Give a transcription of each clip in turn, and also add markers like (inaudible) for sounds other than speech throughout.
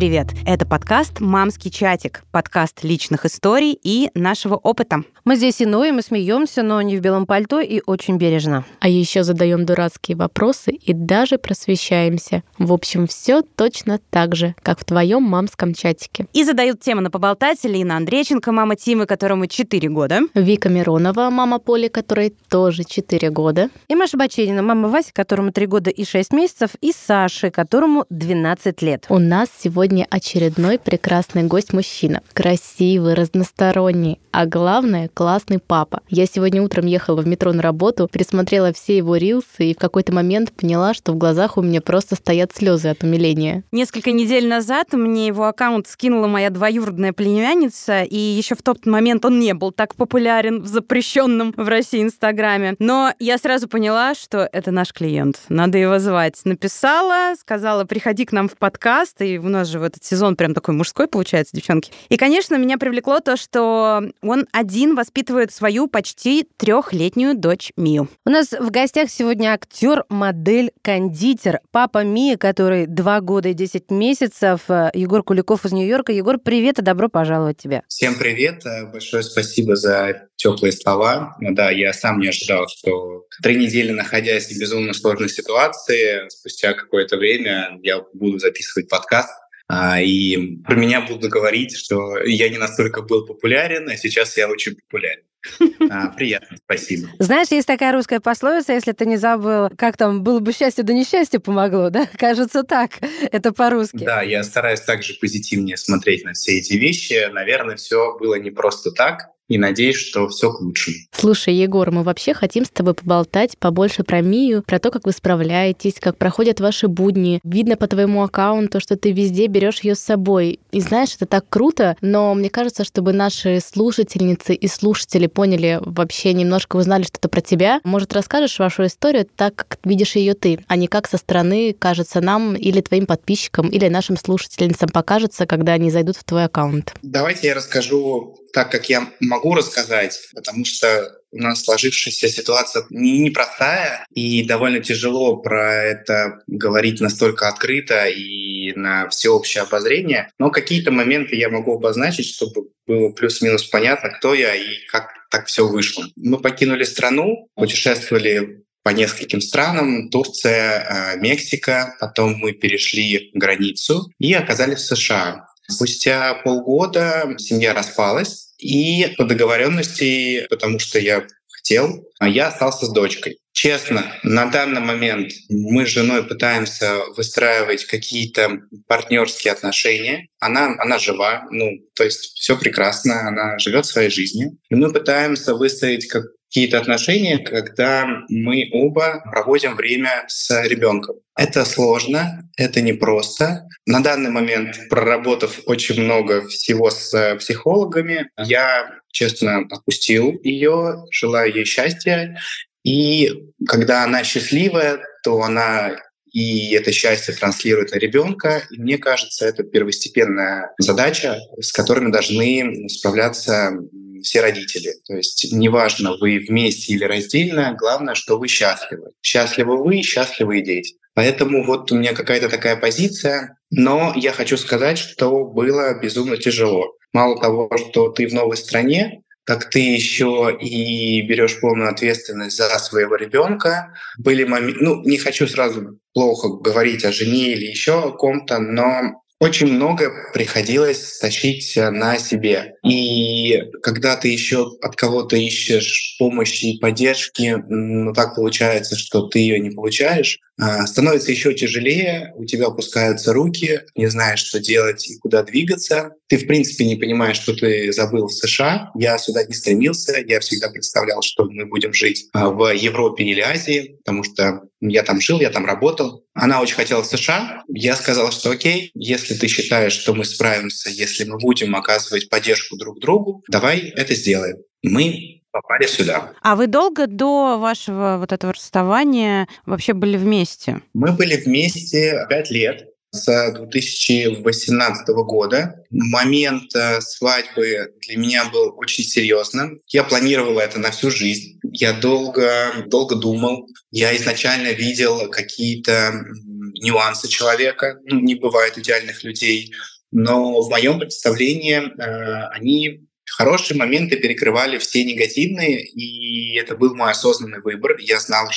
привет! Это подкаст «Мамский чатик», подкаст личных историй и нашего опыта. Мы здесь и ноем, и смеемся, но не в белом пальто и очень бережно. А еще задаем дурацкие вопросы и даже просвещаемся. В общем, все точно так же, как в твоем мамском чатике. И задают темы на поболтать Лина Андрейченко, мама Тимы, которому 4 года. Вика Миронова, мама Поли, которой тоже 4 года. И Маша Бачерина, мама Васи, которому 3 года и 6 месяцев, и Саши, которому 12 лет. У нас сегодня очередной прекрасный гость-мужчина. Красивый, разносторонний, а главное, классный папа. Я сегодня утром ехала в метро на работу, присмотрела все его рилсы и в какой-то момент поняла, что в глазах у меня просто стоят слезы от умиления. Несколько недель назад мне его аккаунт скинула моя двоюродная племянница, и еще в тот момент он не был так популярен в запрещенном в России Инстаграме. Но я сразу поняла, что это наш клиент. Надо его звать. Написала, сказала, приходи к нам в подкаст, и у нас же в этот сезон прям такой мужской получается, девчонки. И, конечно, меня привлекло то, что он один воспитывает свою почти трехлетнюю дочь Мию. У нас в гостях сегодня актер, модель, кондитер, папа Мии, который два года и 10 месяцев, Егор Куликов из Нью-Йорка. Егор, привет и добро пожаловать тебе. Всем привет, э, большое спасибо за теплые слова. Ну да, я сам не ожидал, что три недели находясь в безумно сложной ситуации, спустя какое-то время я буду записывать подкаст. А, и про меня будут говорить, что я не настолько был популярен, а сейчас я очень популярен. (laughs) А, приятно, спасибо. Знаешь, есть такая русская пословица, если ты не забыл, как там было бы счастье, да несчастье помогло, да? (laughs) Кажется так. Это по-русски. Да, я стараюсь также позитивнее смотреть на все эти вещи. Наверное, все было не просто так и надеюсь, что все к лучшему. Слушай, Егор, мы вообще хотим с тобой поболтать побольше про Мию, про то, как вы справляетесь, как проходят ваши будни. Видно по твоему аккаунту, что ты везде берешь ее с собой. И знаешь, это так круто, но мне кажется, чтобы наши слушательницы и слушатели поняли вообще немножко узнали что-то про тебя, может, расскажешь вашу историю так, как видишь ее ты, а не как со стороны кажется нам или твоим подписчикам, или нашим слушательницам покажется, когда они зайдут в твой аккаунт. Давайте я расскажу так, как я могу рассказать, потому что у нас сложившаяся ситуация непростая, и довольно тяжело про это говорить настолько открыто и на всеобщее обозрение. Но какие-то моменты я могу обозначить, чтобы было плюс-минус понятно, кто я и как так все вышло. Мы покинули страну, путешествовали по нескольким странам, Турция, э, Мексика, потом мы перешли границу и оказались в США. Спустя полгода семья распалась, и по договоренности, потому что я хотел, я остался с дочкой. Честно, на данный момент мы с женой пытаемся выстраивать какие-то партнерские отношения. Она, она жива, ну, то есть все прекрасно, она живет своей жизнью. И мы пытаемся выстроить как какие-то отношения, когда мы оба проводим время с ребенком. Это сложно, это непросто. На данный момент, проработав очень много всего с психологами, я честно отпустил ее, желаю ей счастья. И когда она счастливая, то она и это счастье транслирует на ребенка. И мне кажется, это первостепенная задача, с которой мы должны справляться все родители. То есть неважно, вы вместе или раздельно, главное, что вы счастливы. Счастливы вы, счастливы и дети. Поэтому вот у меня какая-то такая позиция. Но я хочу сказать, что было безумно тяжело. Мало того, что ты в новой стране, как ты еще и берешь полную ответственность за своего ребенка. Были моменты, ну, не хочу сразу плохо говорить о жене или еще о ком-то, но очень много приходилось тащить на себе. И когда ты еще от кого-то ищешь помощи и поддержки, ну так получается, что ты ее не получаешь, становится еще тяжелее, у тебя опускаются руки, не знаешь, что делать и куда двигаться. Ты, в принципе, не понимаешь, что ты забыл в США. Я сюда не стремился, я всегда представлял, что мы будем жить а, в Европе или Азии, потому что я там жил, я там работал. Она очень хотела США. Я сказал, что окей, если ты считаешь, что мы справимся, если мы будем оказывать поддержку друг другу, давай это сделаем. Мы попали сюда. А вы долго до вашего вот этого расставания вообще были вместе? Мы были вместе пять лет с 2018 года. Момент э, свадьбы для меня был очень серьезным. Я планировал это на всю жизнь. Я долго, долго думал. Я изначально видел какие-то нюансы человека. Ну, не бывает идеальных людей. Но в моем представлении э, они хорошие моменты перекрывали все негативные, и это был мой осознанный выбор. Я знал,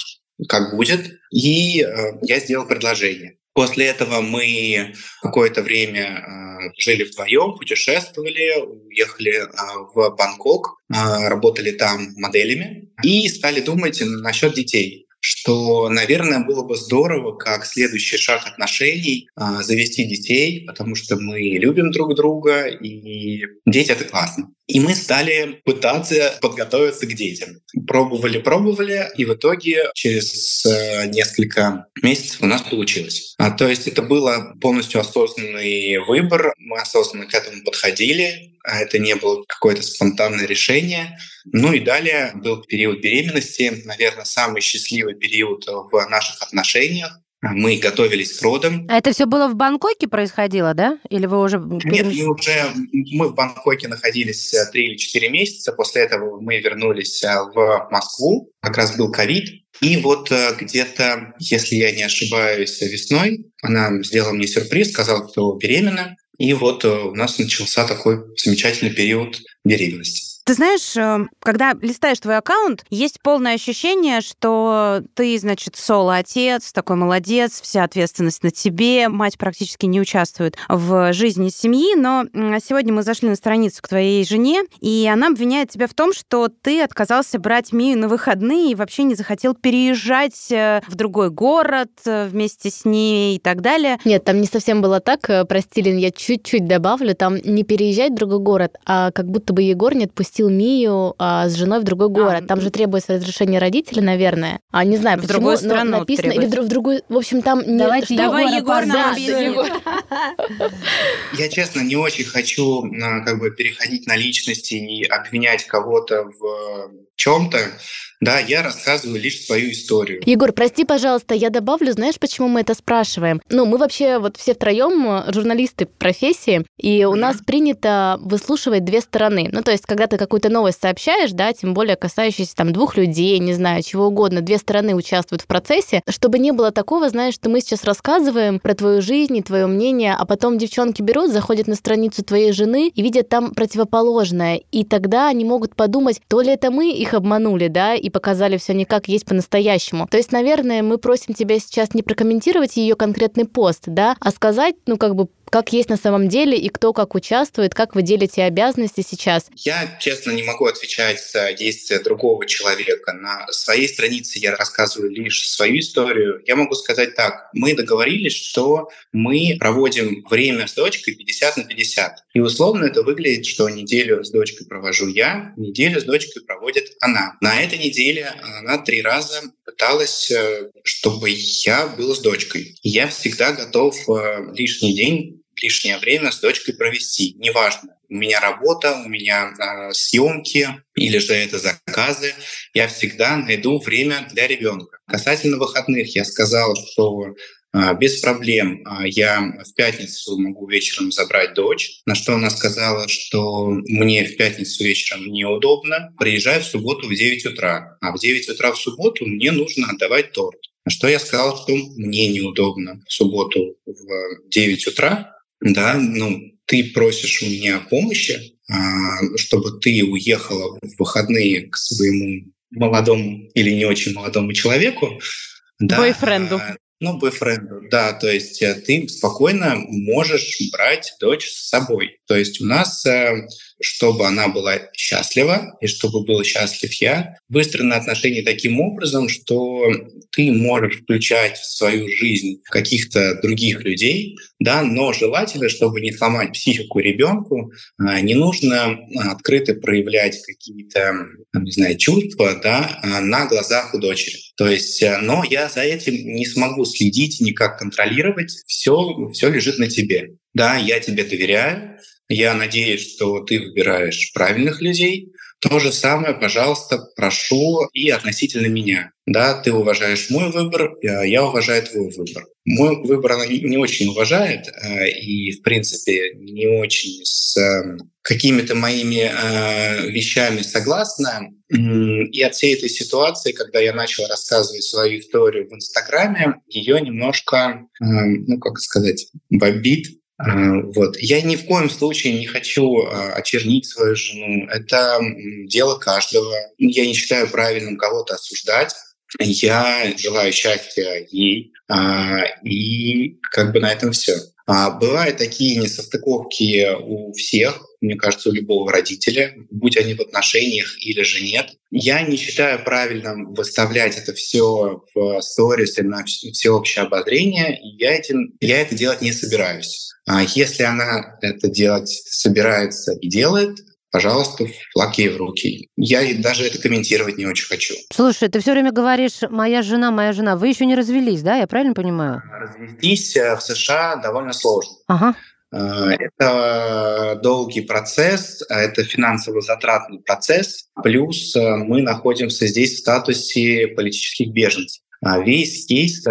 как будет, и э, я сделал предложение. После этого мы какое-то время э, жили вдвоем, путешествовали, уехали э, в Бангкок, э, работали там моделями и стали думать насчет детей что, наверное, было бы здорово, как следующий шаг отношений, а, завести детей, потому что мы любим друг друга, и дети — это классно. И мы стали пытаться подготовиться к детям. Пробовали, пробовали, и в итоге через э, несколько месяцев у нас получилось. А, то есть это было полностью осознанный выбор, мы осознанно к этому подходили, а это не было какое-то спонтанное решение. Ну и далее был период беременности, наверное, самый счастливый период в наших отношениях. Мы готовились к родам. А это все было в Бангкоке происходило, да? Или вы уже... Нет, мы уже мы в Бангкоке находились э, три или четыре месяца. После этого мы вернулись э, в Москву. Как раз был ковид. И вот э, где-то, если я не ошибаюсь, весной она сделала мне сюрприз, сказала, что беременна. И вот у нас начался такой замечательный период беременности. Ты знаешь, э, когда листаешь твой аккаунт, есть полное ощущение, что ты, значит, соло-отец, такой молодец, вся ответственность на тебе, мать практически не участвует в жизни семьи, но сегодня мы зашли на страницу к твоей жене, и она обвиняет тебя в том, что ты отказался брать Мию на выходные и вообще не захотел переезжать э, в другой город э, вместе с ней и так далее. Нет, там не совсем было так, прости, Лин, я чуть-чуть добавлю, там не переезжать в другой город, а как будто бы Егор не отпустил отпустил Мию а, с женой в другой город. А, там же требуется разрешение родителей, наверное. А не знаю, в почему, другую страну но написано требуется. или в другую. В общем, там Давайте, не. Давай, Егор, нам Я честно не очень хочу а, как бы переходить на личности и обвинять кого-то в чем-то. Да, я рассказываю лишь свою историю. Егор, прости, пожалуйста, я добавлю, знаешь, почему мы это спрашиваем? Ну, мы вообще вот все втроем э, журналисты профессии, и у mm-hmm. нас принято выслушивать две стороны. Ну, то есть, когда ты какую-то новость сообщаешь, да, тем более касающейся там двух людей, не знаю, чего угодно, две стороны участвуют в процессе, чтобы не было такого, знаешь, что мы сейчас рассказываем про твою жизнь и твое мнение, а потом девчонки берут, заходят на страницу твоей жены и видят там противоположное, и тогда они могут подумать, то ли это мы их обманули, да, и показали все не как есть по-настоящему. То есть, наверное, мы просим тебя сейчас не прокомментировать ее конкретный пост, да, а сказать, ну, как бы как есть на самом деле и кто как участвует, как вы делите обязанности сейчас? Я, честно, не могу отвечать за действия другого человека. На своей странице я рассказываю лишь свою историю. Я могу сказать так. Мы договорились, что мы проводим время с дочкой 50 на 50. И условно это выглядит, что неделю с дочкой провожу я, неделю с дочкой проводит она. На этой неделе она три раза пыталась, э, чтобы я был с дочкой. Я всегда готов э, лишний день лишнее время с дочкой провести. Неважно, у меня работа, у меня э, съемки или же это заказы, я всегда найду время для ребенка. Касательно выходных, я сказал, что э, без проблем э, я в пятницу могу вечером забрать дочь, на что она сказала, что мне в пятницу вечером неудобно, приезжай в субботу в 9 утра, а в 9 утра в субботу мне нужно отдавать торт. Что я сказал, что мне неудобно в субботу в 9 утра, да, ну, ты просишь у меня помощи, а, чтобы ты уехала в выходные к своему молодому или не очень молодому человеку. Да, Бойфренду. А, ну, бойфренду, да, то есть э, ты спокойно можешь брать дочь с собой. То есть у нас, э, чтобы она была счастлива и чтобы был счастлив я, выстроены отношения таким образом, что ты можешь включать в свою жизнь каких-то других людей, да, но желательно, чтобы не сломать психику ребенку, э, не нужно открыто проявлять какие-то, не знаю, чувства, да, на глазах у дочери. То есть, но я за этим не смогу следить, никак контролировать, все, все лежит на тебе. Да, я тебе доверяю, я надеюсь, что ты выбираешь правильных людей. То же самое, пожалуйста, прошу и относительно меня. Да, ты уважаешь мой выбор, я уважаю твой выбор. Мой выбор она не очень уважает э, и, в принципе, не очень с какими-то моими э, вещами согласна. И от всей этой ситуации, когда я начал рассказывать свою историю в Инстаграме, ее немножко, э, ну как сказать, бомбит. Э, вот. Я ни в коем случае не хочу э, очернить свою жену. Это дело каждого. Я не считаю правильным кого-то осуждать. Я желаю счастья ей, а, и как бы на этом все. А бывают такие несостыковки у всех, мне кажется, у любого родителя, будь они в отношениях или же нет. Я не считаю правильным выставлять это все в сторис или на всеобщее обозрение. Я, этим, я это делать не собираюсь. А если она это делать собирается и делает, пожалуйста, флаг ей в руки. Я даже это комментировать не очень хочу. Слушай, ты все время говоришь «моя жена, моя жена». Вы еще не развелись, да? Я правильно понимаю? Развестись э, в США довольно сложно. Ага. Э, это долгий процесс, это финансово затратный процесс, плюс э, мы находимся здесь в статусе политических беженцев. А весь кейс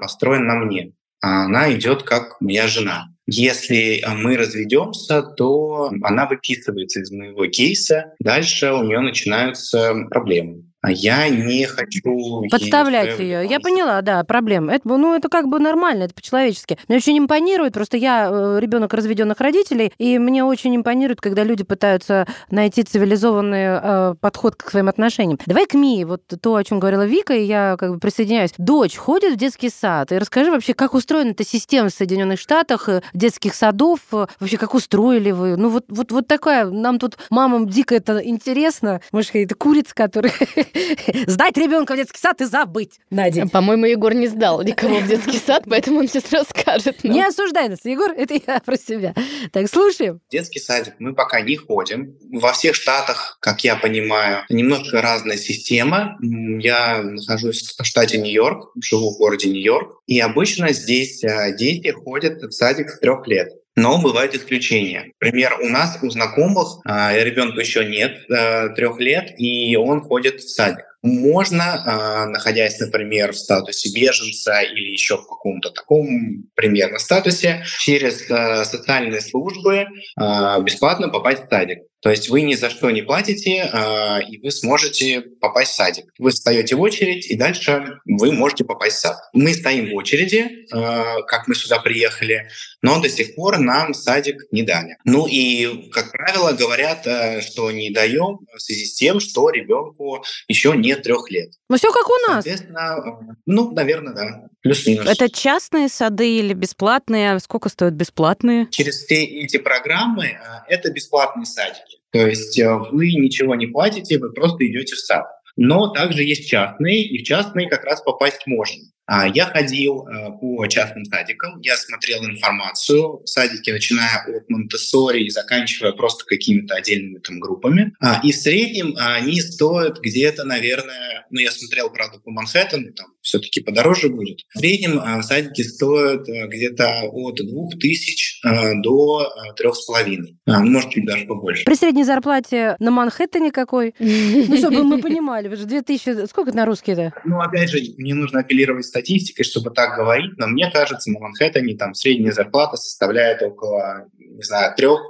построен на мне. А она идет как моя жена. Если э, мы разведемся, то она выписывается из моего кейса. Дальше у нее начинаются проблемы. А я не хочу... Подставлять ее. Я поняла, да, проблема. Это, ну, это как бы нормально, это по-человечески. Мне очень импонирует, просто я э, ребенок разведенных родителей, и мне очень импонирует, когда люди пытаются найти цивилизованный э, подход к своим отношениям. Давай к Мии, вот то, о чем говорила Вика, и я как бы присоединяюсь. Дочь ходит в детский сад, и расскажи вообще, как устроена эта система в Соединенных Штатах, э, детских садов, э, вообще как устроили вы? Ну вот, вот, вот такая, нам тут мамам дико это интересно, может, это курица, которая (laughs) (laughs) Сдать ребенка в детский сад и забыть, Надя. По-моему, Егор не сдал никого в детский сад, поэтому он сейчас расскажет. Не осуждай нас, Егор, это я про себя. Так, слушаем. Детский садик мы пока не ходим. Во всех штатах, как я понимаю, немножко разная система. Я нахожусь в штате Нью-Йорк, живу в городе Нью-Йорк. И обычно здесь э, дети ходят в садик с трех лет. Но бывают исключения. Например, у нас, у знакомых, э, ребенку еще нет э, трех лет, и он ходит в садик. Можно, а, находясь, например, в статусе беженца или еще в каком-то таком примерно статусе, через социальные службы бесплатно попасть в садик. То есть вы ни за что не платите, э, и вы сможете попасть в садик. Вы встаете в очередь, и дальше вы можете попасть в сад. Мы стоим в очереди, э, как мы сюда приехали, но до сих пор нам садик не дали. Ну и, как правило, говорят, э, что не даем в связи с тем, что ребенку еще нет трех лет. Ну все как у нас. Соответственно, ну, наверное, да. Плюс-минус. Это частные сады или бесплатные? Сколько стоят бесплатные? Через все эти программы это бесплатные садики. То есть э, вы ничего не платите, вы просто идете в сад. Но также есть частные, и в частные как раз попасть можно. А, я ходил э, по частным садикам, я смотрел информацию в садике, начиная от Монтессори и заканчивая просто какими-то отдельными там группами. А, и в среднем они стоят где-то, наверное, ну я смотрел, правда, по Манхэттену, там все-таки подороже будет. В среднем э, садики стоят э, где-то от 2000 до 3,5, а, может, чуть даже побольше. При средней зарплате на Манхэттене какой? (laughs) Ну, чтобы мы понимали, 2000, сколько это на русский это? Ну, опять же, мне нужно апеллировать статистикой, чтобы так говорить, но мне кажется, на Манхэттене там средняя зарплата составляет около, не знаю, трех,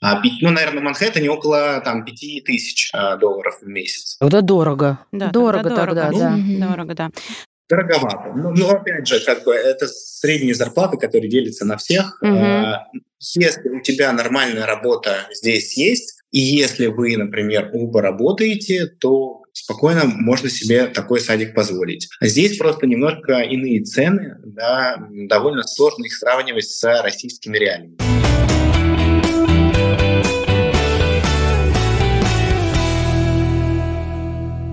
а, ну, наверное, на Манхэттене около там пяти тысяч а, долларов в месяц. Это дорого. Да, дорого тогда, дорого, да. Ну, дорого, да. Дороговато. Ну, ну, опять же, как бы это средняя зарплата, которая делится на всех. Угу. Если у тебя нормальная работа здесь есть, и если вы, например, оба работаете, то спокойно можно себе такой садик позволить. А здесь просто немножко иные цены, да, довольно сложно их сравнивать с российскими реалиями.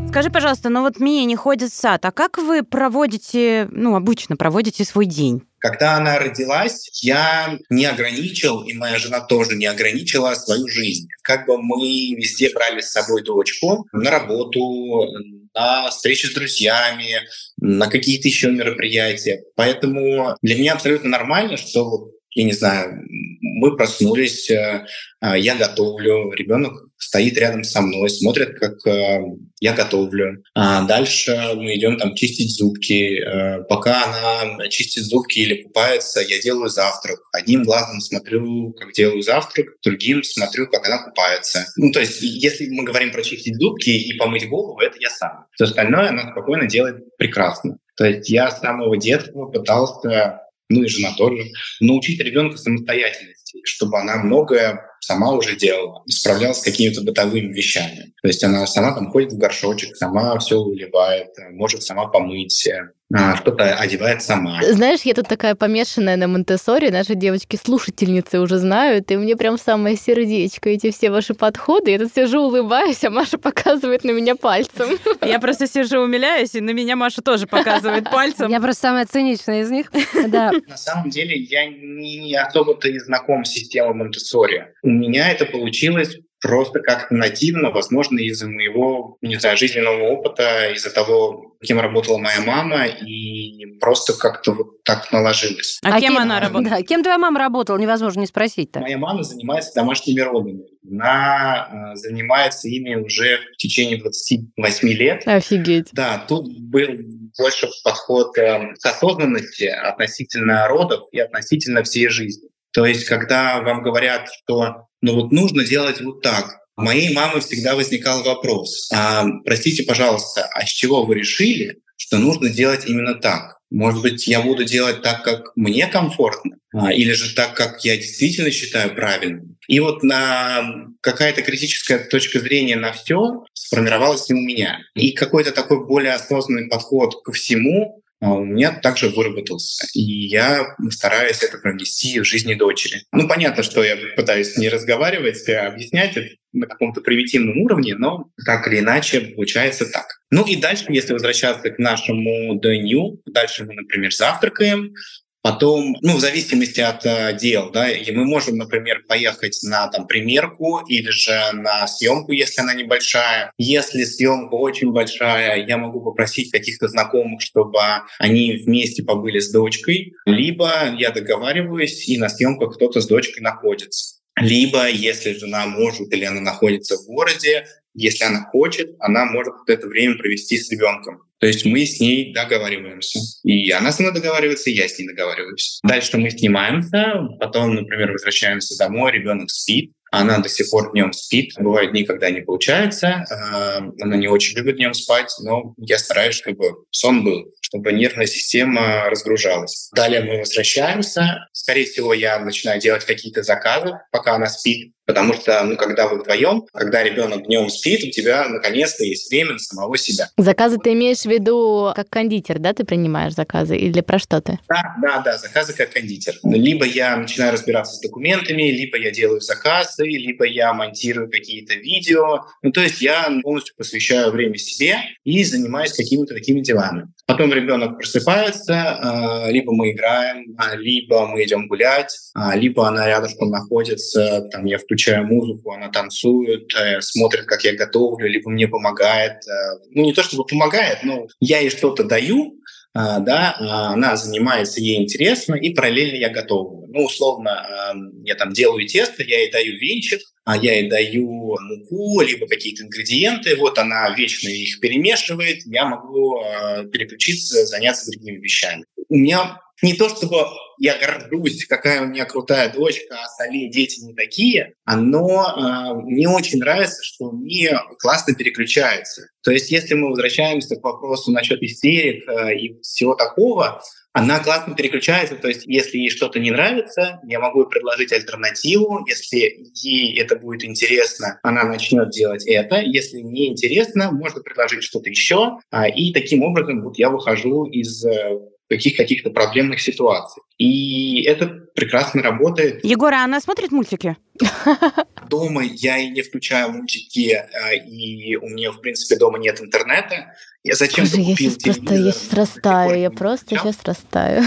Скажи, пожалуйста, ну вот Мия не ходит в сад, а как вы проводите, ну, обычно проводите свой день? Когда она родилась, я не ограничил, и моя жена тоже не ограничила свою жизнь. Как бы мы везде брали с собой дочку на работу, на встречи с друзьями, на какие-то еще мероприятия. Поэтому для меня абсолютно нормально, что я не знаю, мы проснулись, э, а, я готовлю, ребенок стоит рядом со мной, смотрит, как э, я готовлю. А дальше мы идем там чистить зубки. Э, пока она чистит зубки или купается, я делаю завтрак. Одним глазом смотрю, как делаю завтрак, другим смотрю, как она купается. Ну, то есть, если мы говорим про чистить зубки и помыть голову, это я сам. Все остальное она спокойно делает прекрасно. То есть я с самого детства пытался ну и жена тоже, научить ребенка самостоятельности, чтобы она многое сама уже делала, справлялась с какими-то бытовыми вещами. То есть она сама там ходит в горшочек, сама все уливает, может сама помыть, а, что-то одевает сама. Знаешь, я тут такая помешанная на Монтессоре, наши девочки-слушательницы уже знают, и мне прям самое сердечко эти все ваши подходы. Я тут сижу, улыбаюсь, а Маша показывает на меня пальцем. (laughs) Я просто сижу, умиляюсь, и на меня Маша тоже показывает пальцем. Я просто самая циничная из них. (laughs) Да. На самом деле я не особо-то и знаком с системой Монтессори. У меня это получилось просто как-то нативно, возможно, из-за моего, не знаю, жизненного опыта, из-за того, кем работала моя мама, и просто как-то вот так наложилось. А, а кем, кем она (laughs) работала? Да, кем твоя мама работала, невозможно не спросить-то. Моя мама занимается домашними родами. Она э, занимается ими уже в течение 28 лет. Офигеть. Да, тут был больше подход э, к осознанности относительно родов и относительно всей жизни. То есть, когда вам говорят, что ну вот нужно делать вот так, у моей мамы всегда возникал вопрос, а, простите, пожалуйста, а с чего вы решили, что нужно делать именно так? Может быть, я буду делать так, как мне комфортно, а, или же так, как я действительно считаю правильным. И вот на какая-то критическая точка зрения на все сформировалась и у меня. И какой-то такой более осознанный подход ко всему у меня также выработался. И я стараюсь это провести в жизни дочери. Ну, понятно, что я пытаюсь не разговаривать, а объяснять это на каком-то примитивном уровне, но так или иначе получается так. Ну и дальше, если возвращаться к нашему дню, дальше мы, например, завтракаем, Потом, ну, в зависимости от э, дел, да, и мы можем, например, поехать на там примерку или же на съемку, если она небольшая. Если съемка очень большая, я могу попросить каких-то знакомых, чтобы они вместе побыли с дочкой, либо я договариваюсь, и на съемках кто-то с дочкой находится. Либо, если жена может или она находится в городе, если она хочет, она может это время провести с ребенком. То есть мы с ней договариваемся. И она со мной договаривается, и я с ней договариваюсь. Дальше мы снимаемся, потом, например, возвращаемся домой, ребенок спит, она до сих пор днем спит. Бывают дни, когда не получается. А, она не очень любит днем спать, но я стараюсь, чтобы сон был, чтобы нервная система разгружалась. Далее мы возвращаемся. Скорее всего, я начинаю делать какие-то заказы, пока она спит. Потому что, ну, когда вы вдвоем, когда ребенок днем спит, у тебя наконец-то есть время на самого себя. Заказы ты имеешь в виду как кондитер, да, ты принимаешь заказы или про что ты? Да, да, да, заказы как кондитер. Либо я начинаю разбираться с документами, либо я делаю заказы, либо я монтирую какие-то видео. Ну, то есть я полностью посвящаю время себе и занимаюсь какими-то такими делами. Потом ребенок просыпается, а, либо мы играем, а, либо мы идем гулять, а, либо она рядышком находится, там я включаю музыку, она танцует, э, смотрит, как я готовлю, либо мне помогает. Э, ну, не то чтобы помогает, но я ей что-то даю, да, она занимается, ей интересно, и параллельно я готовлю. Ну, условно, я там делаю тесто, я ей даю венчик, а я ей даю муку, либо какие-то ингредиенты, вот она вечно их перемешивает, я могу э, переключиться, заняться другими вещами. У меня не то, чтобы я горжусь, какая у меня крутая дочка, а остальные дети не такие, но э, мне очень нравится, что они классно переключаются. То есть если мы возвращаемся к вопросу насчет истерик э, и всего такого, она классно переключается, то есть если ей что-то не нравится, я могу предложить альтернативу, если ей это будет интересно, она начнет делать это, если не интересно, можно предложить что-то еще, а, и таким образом вот я выхожу из каких каких-то проблемных ситуаций. И это прекрасно работает. Егор, а она смотрит мультики? Дома я и не включаю мультики, э, и у меня, в принципе, дома нет интернета. Я зачем Боже, я сейчас просто, я сейчас растаю, я просто сейчас растаю.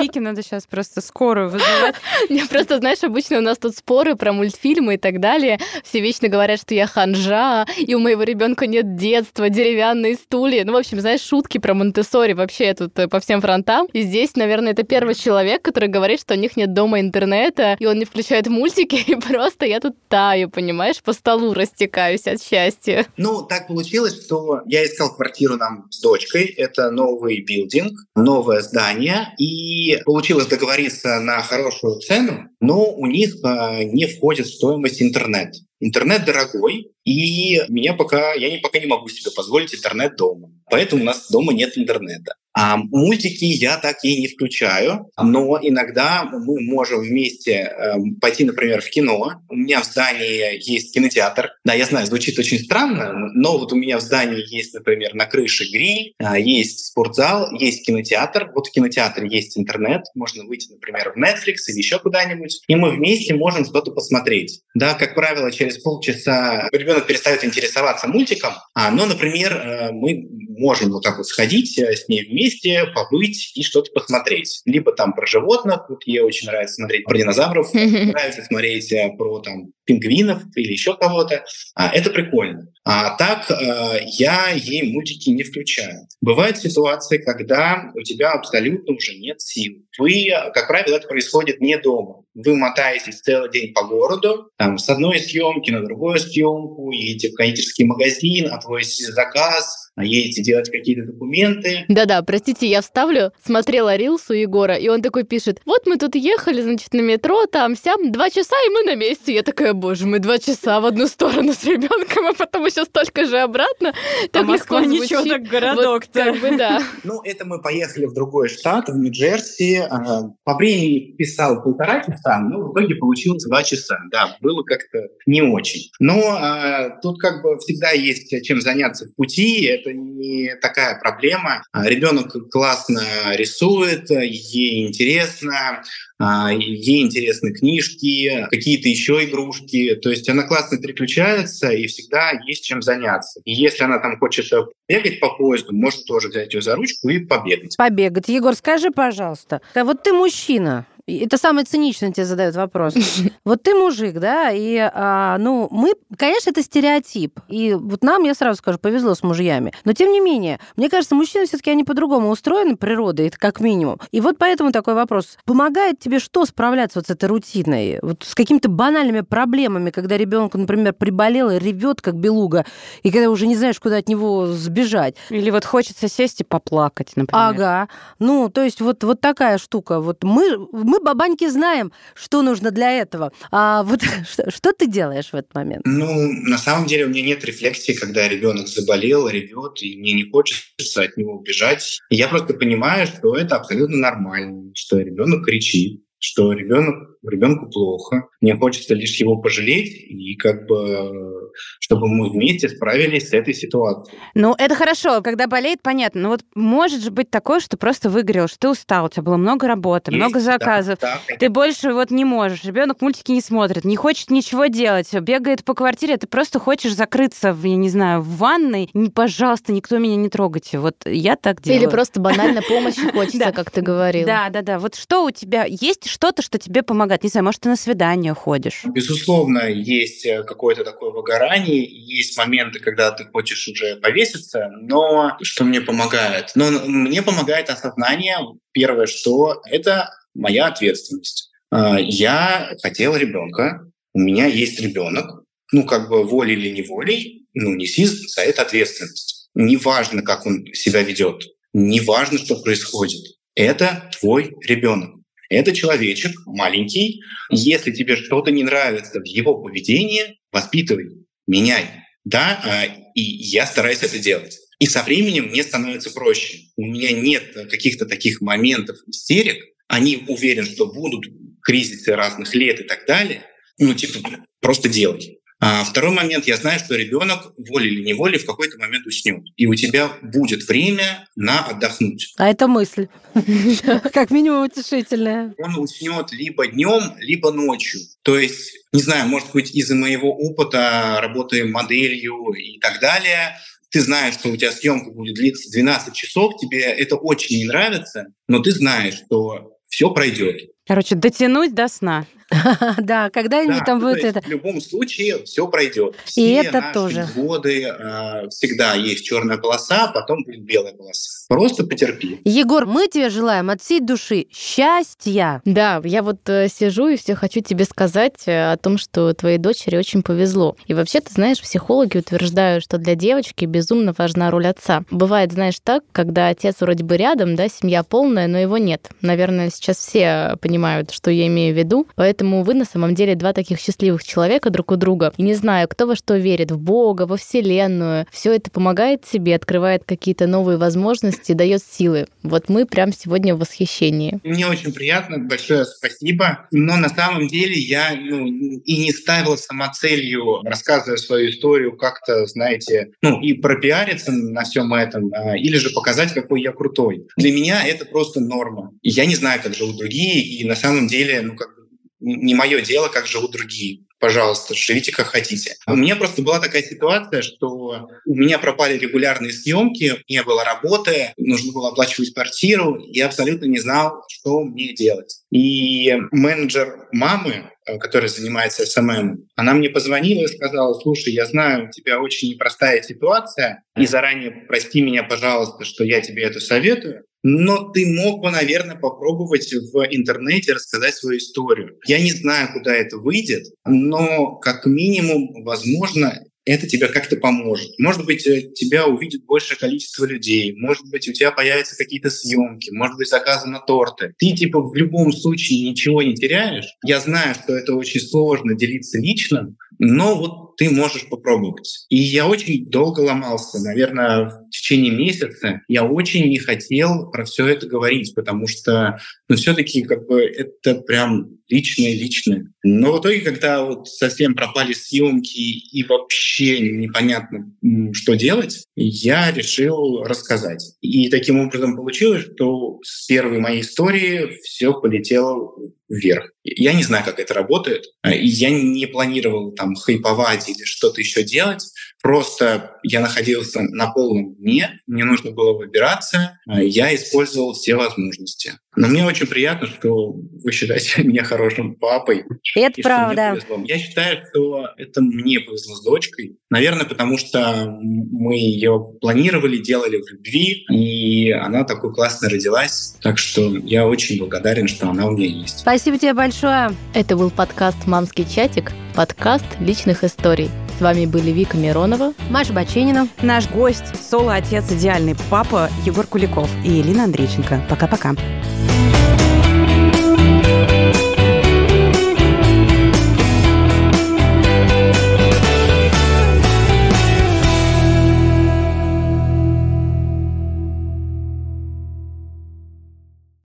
Вики надо сейчас просто скорую вызывать. (laughs) Я просто, знаешь, обычно у нас тут споры про мультфильмы и так далее. Все вечно говорят, что я ханжа, и у моего ребенка нет детства, деревянные стулья. Ну, в общем, знаешь, шутки про Монтессори вообще тут э, по всем фронтам. И здесь, наверное, это первый человек, который говорит, что что у них нет дома интернета, и он не включает мультики, (laughs) и просто я тут таю, понимаешь, по столу растекаюсь от счастья. Ну, так получилось, что я искал квартиру нам с дочкой. Это новый билдинг, новое здание. И получилось договориться на хорошую цену, но у них э, не входит в стоимость интернет. Интернет дорогой, и меня пока, я не, пока не могу себе позволить интернет дома. Поэтому у нас дома нет интернета. А мультики я так и не включаю, но иногда мы можем вместе э, пойти, например, в кино. У меня в здании есть кинотеатр. Да, я знаю, звучит очень странно, но вот у меня в здании есть, например, на крыше гриль, э, есть спортзал, есть кинотеатр. Вот в кинотеатре есть интернет, можно выйти, например, в Netflix или еще куда-нибудь, и мы вместе можем что-то посмотреть. Да, как правило, через полчаса ребенок перестает интересоваться мультиком, а, но, например, э, мы можем вот так вот сходить э, с ней вместе, побыть и что-то посмотреть. Либо там про животных, вот ей очень нравится смотреть про динозавров, (laughs) нравится смотреть э, про там пингвинов или еще кого-то. А, это прикольно. А так э, я ей мультики не включаю. Бывают ситуации, когда у тебя абсолютно уже нет сил. Вы, как правило, это происходит не дома. Вы мотаетесь целый день по городу, там, с одной съемки на другую съемку, едете в кондитерский магазин, отвозите заказ, едете делать какие-то документы. Да-да, простите, я вставлю. Смотрела рилс у Егора, и он такой пишет, вот мы тут ехали, значит, на метро, там, сям, два часа, и мы на месте. Я такая, боже мой, два часа в одну сторону с ребенком, а потом еще столько же обратно. Так а Москва ничего так городок-то. Вот, как бы, да. Ну, это мы поехали в другой штат, в Нью-Джерси. А, по времени писал полтора часа, но в итоге получилось два часа. Да, было как-то не очень. Но а, тут как бы всегда есть чем заняться в пути, это не такая проблема. А, ребенок классно рисует, ей интересно, а, ей интересны книжки, какие-то еще игрушки. То есть она классно переключается и всегда есть чем заняться. И если она там хочет бегать по поезду, можно тоже взять ее за ручку и побегать. Побегать. Егор, скажи, пожалуйста, а вот ты мужчина, это самый циничный тебе задают вопрос. (laughs) Вот ты мужик, да, и, а, ну, мы, конечно, это стереотип. И вот нам, я сразу скажу, повезло с мужьями. Но, тем не менее, мне кажется, мужчины все таки они по-другому устроены природой, это как минимум. И вот поэтому такой вопрос. Помогает тебе что справляться вот с этой рутиной? Вот с какими-то банальными проблемами, когда ребенок, например, приболел и ревет, как белуга, и когда уже не знаешь, куда от него сбежать. Или вот хочется сесть и поплакать, например. Ага. Ну, то есть вот, вот такая штука. Вот мы, мы, бабаньки, знаем, что нужно для этого. А вот (laughs) что, что ты делаешь в этот момент? Ну, на самом деле у меня нет рефлексии, когда ребенок заболел, ревет, и мне не хочется от него убежать. Я просто понимаю, что это абсолютно нормально, что ребенок кричит, что ребенок ребенку плохо, мне хочется лишь его пожалеть и как бы чтобы мы вместе справились с этой ситуацией. Ну, это хорошо, когда болеет, понятно. Но вот может же быть такое, что просто выгорел, что ты устал, у тебя было много работы, Есть, много заказов, да, да. ты больше вот не можешь, ребенок мультики не смотрит, не хочет ничего делать, бегает по квартире, ты просто хочешь закрыться, в, я не знаю, в ванной, не, пожалуйста, никто меня не трогайте. Вот я так делаю. Или просто банально (laughs) помощи хочется, как ты говорил. Да, да, да. Вот что у тебя есть что-то, что тебе помогает? Не знаю, может, ты на свидание ходишь? Безусловно, есть э, какое-то такое выгорание, есть моменты, когда ты хочешь уже повеситься, но что мне помогает? Но мне помогает осознание, первое, что это моя ответственность. А, я хотел ребенка, у меня есть ребенок, ну, как бы волей или неволей, ну, неси за это ответственность. Неважно, как он себя ведет, неважно, что происходит. Это твой ребенок. Это человечек маленький. Если тебе что-то не нравится в его поведении, воспитывай, меняй. Да, а, и я стараюсь это делать. И со временем мне становится проще. У меня нет каких-то таких моментов истерик. Они уверены, что будут кризисы разных лет и так далее. Ну, типа, просто делай. А второй момент, я знаю, что ребенок волей или неволей в какой-то момент уснет, и у тебя будет время на отдохнуть. А это мысль, (laughs) как минимум утешительная. Он уснет либо днем, либо ночью. То есть, не знаю, может быть, из-за моего опыта работы моделью и так далее, ты знаешь, что у тебя съемка будет длиться 12 часов, тебе это очень не нравится, но ты знаешь, что все пройдет. Короче, дотянуть до сна. (laughs) Да, когда-нибудь там будет это. В любом случае все пройдет. И это тоже. годы а, всегда есть черная полоса, а потом будет белая полоса. Просто потерпи. Егор, мы тебе желаем от всей души счастья. Да, я вот э, сижу и все хочу тебе сказать э, о том, что твоей дочери очень повезло. И вообще, ты знаешь, психологи утверждают, что для девочки безумно важна роль отца. Бывает, знаешь, так, когда отец вроде бы рядом, да, семья полная, но его нет. Наверное, сейчас все понимают, что я имею в виду. Поэтому вы на самом деле два таких счастливых человека друг у друга. И не знаю, кто во что верит, в Бога, во Вселенную. Все это помогает себе, открывает какие-то новые возможности, дает силы. Вот мы прям сегодня в восхищении. Мне очень приятно, большое спасибо. Но на самом деле я ну, и не ставил самоцелью, рассказывая свою историю, как-то, знаете, ну и пропиариться на всем этом, а, или же показать, какой я крутой. Для меня это просто норма. Я не знаю, как живут другие, и на самом деле, ну как не мое дело, как живут другие пожалуйста, живите как хотите. У меня просто была такая ситуация, что у меня пропали регулярные съемки, не было работы, нужно было оплачивать квартиру, я абсолютно не знал, что мне делать. И менеджер мамы, э, которая занимается SMM, она мне позвонила и сказала, слушай, я знаю, у тебя очень непростая ситуация, и заранее прости меня, пожалуйста, что я тебе это советую, но ты мог бы, наверное, попробовать в интернете рассказать свою историю. Я не знаю, куда это выйдет, но как минимум, возможно, это тебе как-то поможет. Может быть, э, тебя увидит большее количество людей, может быть, у тебя появятся какие-то съемки, может быть, заказы на торты. Ты, типа, в любом случае ничего не теряешь. Я знаю, что это очень сложно делиться личным, но вот ты можешь попробовать. И я очень долго ломался, наверное, в течение месяца. Я очень не хотел про все это говорить, потому что, ну, все-таки как бы это прям личное-личное. Но в итоге, когда вот совсем пропали съемки и вообще непонятно, что делать, я решил рассказать. И таким образом получилось, что с первой моей истории все полетело вверх. Я не знаю, как это работает. Я не планировал там хайповать или что-то еще делать. Просто я находился на полном дне, мне нужно было выбираться, я использовал все возможности. Но мне очень приятно, что вы считаете (laughs) меня хорошим папой. Это и правда. Я считаю, что это мне повезло с дочкой. Наверное, потому что мы ее планировали, делали в любви, и она такой классно родилась. Так что я очень благодарен, что она у меня есть. Спасибо тебе большое. Это был подкаст «Мамский чатик», подкаст личных историй. Вами были Вика Миронова, Маша Баченина, наш гость, соло-отец идеальный папа Егор Куликов и Елена Андрейченко. Пока-пока.